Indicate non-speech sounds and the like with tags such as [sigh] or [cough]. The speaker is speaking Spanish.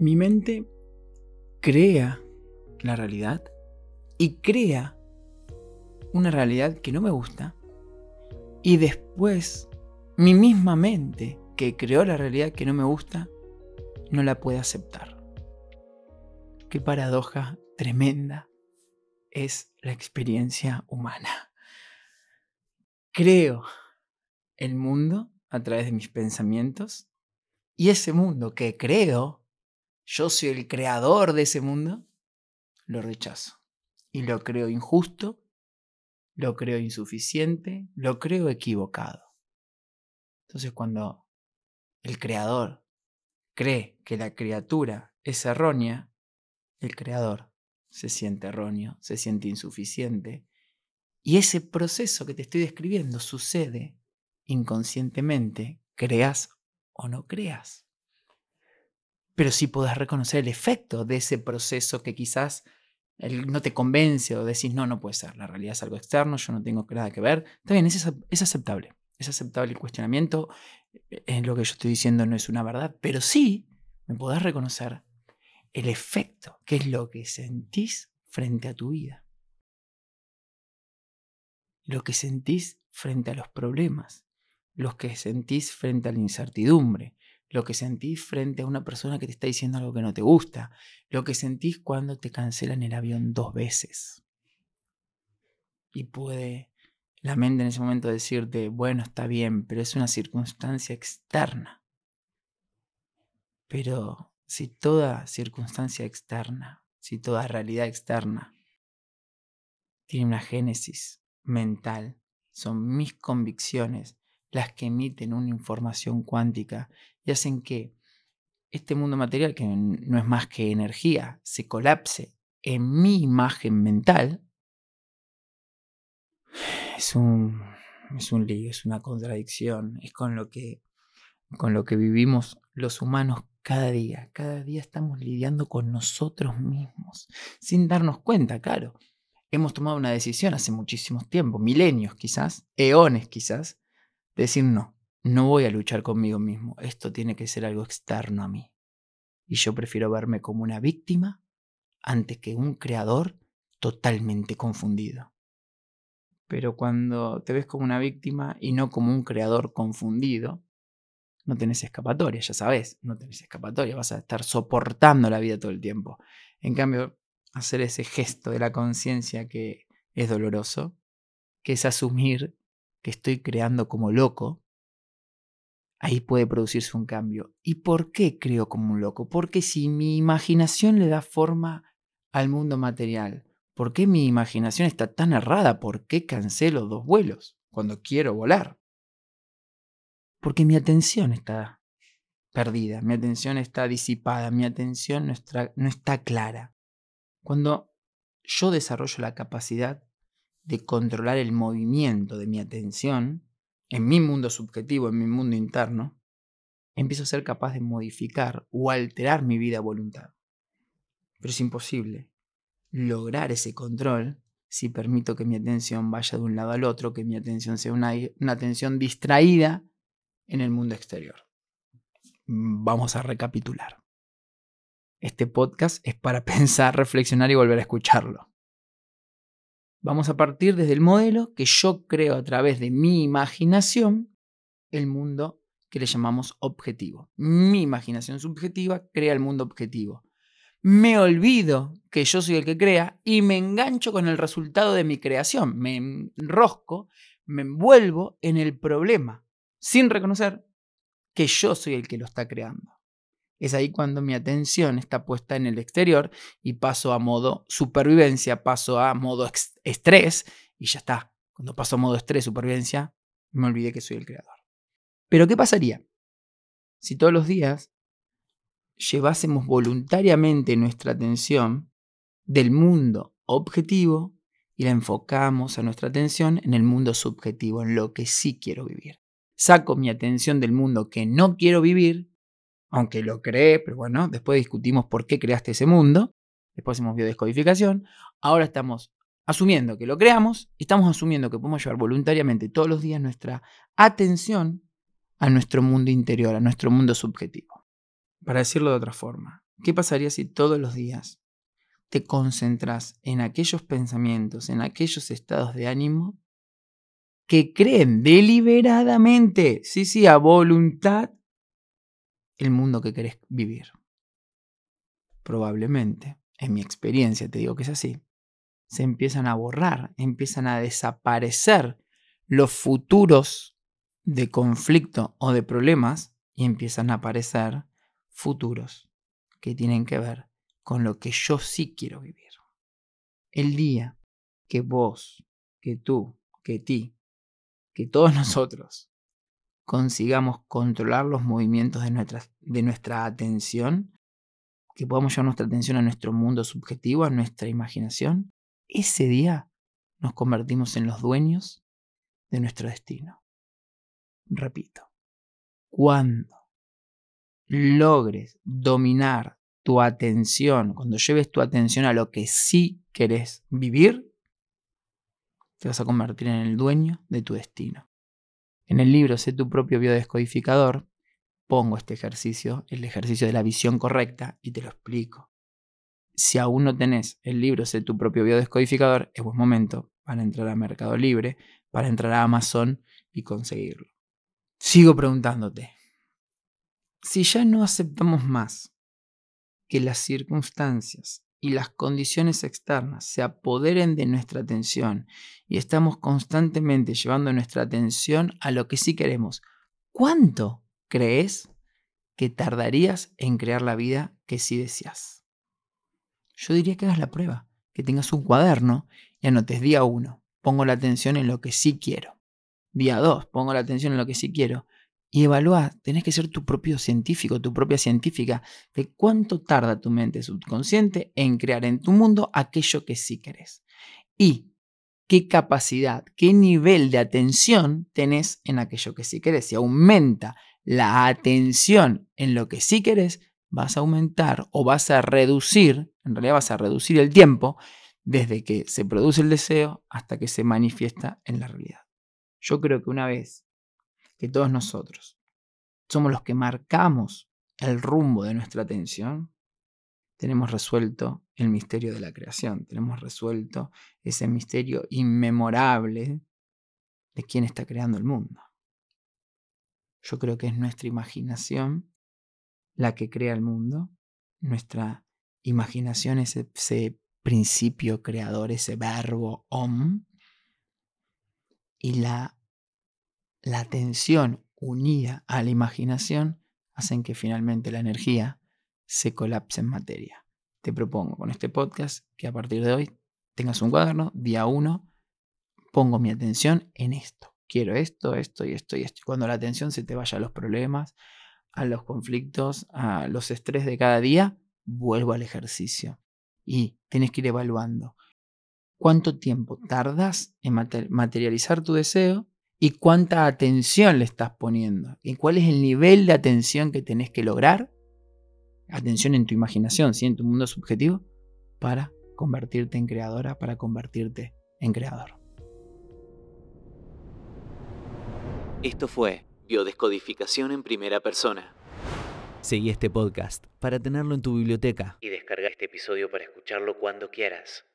Mi mente crea la realidad y crea una realidad que no me gusta y después mi misma mente que creó la realidad que no me gusta no la puede aceptar. Qué paradoja tremenda es la experiencia humana. Creo el mundo a través de mis pensamientos y ese mundo que creo, yo soy el creador de ese mundo, lo rechazo y lo creo injusto, lo creo insuficiente, lo creo equivocado. Entonces cuando el creador cree que la criatura es errónea, el creador se siente erróneo, se siente insuficiente. Y ese proceso que te estoy describiendo sucede inconscientemente, creas o no creas. Pero sí podés reconocer el efecto de ese proceso que quizás no te convence o decís, no, no puede ser, la realidad es algo externo, yo no tengo nada que ver. Está bien, es, aceptable. Es aceptable el cuestionamiento, en lo que yo estoy diciendo no es una verdad, pero sí me podés reconocer el efecto, que es lo que sentís frente a tu vida. Lo que sentís frente a los problemas, lo que sentís frente a la incertidumbre, lo que sentís frente a una persona que te está diciendo algo que no te gusta, lo que sentís cuando te cancelan el avión dos veces. Y puede la mente en ese momento decirte, bueno, está bien, pero es una circunstancia externa. Pero si toda circunstancia externa, si toda realidad externa tiene una génesis mental, son mis convicciones las que emiten una información cuántica y hacen que este mundo material, que no es más que energía, se colapse en mi imagen mental, es un, es un lío, es una contradicción, es con lo que con lo que vivimos los humanos cada día. Cada día estamos lidiando con nosotros mismos, sin darnos cuenta, claro. Hemos tomado una decisión hace muchísimos tiempos, milenios quizás, eones quizás, decir no, no voy a luchar conmigo mismo, esto tiene que ser algo externo a mí. Y yo prefiero verme como una víctima antes que un creador totalmente confundido. Pero cuando te ves como una víctima y no como un creador confundido, no tenés escapatoria, ya sabes, no tenés escapatoria, vas a estar soportando la vida todo el tiempo. En cambio, hacer ese gesto de la conciencia que es doloroso, que es asumir que estoy creando como loco, ahí puede producirse un cambio. ¿Y por qué creo como un loco? Porque si mi imaginación le da forma al mundo material, ¿por qué mi imaginación está tan errada? ¿Por qué cancelo dos vuelos cuando quiero volar? Porque mi atención está perdida, mi atención está disipada, mi atención no está, no está clara. Cuando yo desarrollo la capacidad de controlar el movimiento de mi atención en mi mundo subjetivo, en mi mundo interno, empiezo a ser capaz de modificar o alterar mi vida a voluntad. Pero es imposible lograr ese control si permito que mi atención vaya de un lado al otro, que mi atención sea una, una atención distraída en el mundo exterior. Vamos a recapitular. Este podcast es para [laughs] pensar, reflexionar y volver a escucharlo. Vamos a partir desde el modelo que yo creo a través de mi imaginación el mundo que le llamamos objetivo. Mi imaginación subjetiva crea el mundo objetivo. Me olvido que yo soy el que crea y me engancho con el resultado de mi creación. Me enrosco, me envuelvo en el problema sin reconocer que yo soy el que lo está creando. Es ahí cuando mi atención está puesta en el exterior y paso a modo supervivencia, paso a modo estrés y ya está. Cuando paso a modo estrés, supervivencia, me olvidé que soy el creador. Pero ¿qué pasaría si todos los días llevásemos voluntariamente nuestra atención del mundo objetivo y la enfocamos a nuestra atención en el mundo subjetivo, en lo que sí quiero vivir? saco mi atención del mundo que no quiero vivir, aunque lo creé, pero bueno, después discutimos por qué creaste ese mundo, después hacemos biodescodificación, ahora estamos asumiendo que lo creamos estamos asumiendo que podemos llevar voluntariamente todos los días nuestra atención a nuestro mundo interior, a nuestro mundo subjetivo. Para decirlo de otra forma, ¿Qué pasaría si todos los días te concentras en aquellos pensamientos, en aquellos estados de ánimo que creen deliberadamente, sí, sí, a voluntad, el mundo que querés vivir? Probablemente, en mi experiencia te digo que es así, se empiezan a borrar, empiezan a desaparecer los futuros de conflicto o de problemas y empiezan a aparecer futuros que tienen que ver con lo que yo sí quiero vivir. El día que vos, que tú, que ti, que todos [laughs] nosotros consigamos controlar los movimientos de nuestra, de nuestra atención, que podamos llevar nuestra atención a nuestro mundo subjetivo, a nuestra imaginación, ese día nos convertimos en los dueños de nuestro destino. Repito, cuando logres dominar tu atención, cuando lleves tu atención a lo que sí querés vivir, te vas a convertir en el dueño de tu destino. En el libro Sé tu propio biodescodificador, pongo este ejercicio, el ejercicio de la visión correcta, y te lo explico. Si aún no tenés el libro Sé tu propio biodescodificador, es buen momento para entrar a Mercado Libre, para entrar a Amazon y conseguirlo. Sigo preguntándote, si ya no aceptamos más que las circunstancias y las condiciones externas se apoderen de nuestra atención y estamos constantemente llevando nuestra atención a lo que sí queremos, ¿cuánto crees que tardarías en crear la vida que sí deseas? Yo diría que hagas la prueba, que tengas un cuaderno y anotes día uno, pongo la atención en lo que sí quiero. Día dos, pongo la atención en lo que sí quiero y evalúa, tenés que ser tu propio científico, tu propia científica, de cuánto tarda tu mente subconsciente en crear en tu mundo aquello que sí querés. Y qué capacidad, qué nivel de atención tenés en aquello que sí querés. Si aumenta la atención en lo que sí querés, vas a aumentar o vas a reducir, en realidad vas a reducir el tiempo desde que se produce el deseo hasta que se manifiesta en la realidad. Yo creo que una vez que todos nosotros somos los que marcamos el rumbo de nuestra atención, tenemos resuelto el misterio de la creación, tenemos resuelto ese misterio inmemorable de quién está creando el mundo. Yo creo que es nuestra imaginación la que crea el mundo, nuestra imaginación es ese principio creador, ese verbo om, y la la atención unida a la imaginación hacen que finalmente la energía se colapse en materia. Te propongo con este podcast que a partir de hoy tengas un cuaderno, día uno, pongo mi atención en esto. Quiero esto, esto y esto y esto. Cuando la atención se te vaya a los problemas, a los conflictos, a los estrés de cada día, vuelvo al ejercicio. Y tienes que ir evaluando cuánto tiempo tardas en materializar tu deseo y cuánta atención le estás poniendo y cuál es el nivel de atención que tenés que lograr, atención en tu imaginación, ¿sí? en tu mundo subjetivo, para convertirte en creadora, para convertirte en creador. Esto fue Biodescodificación en primera persona. Seguí este podcast para tenerlo en tu biblioteca y descarga este episodio para escucharlo cuando quieras.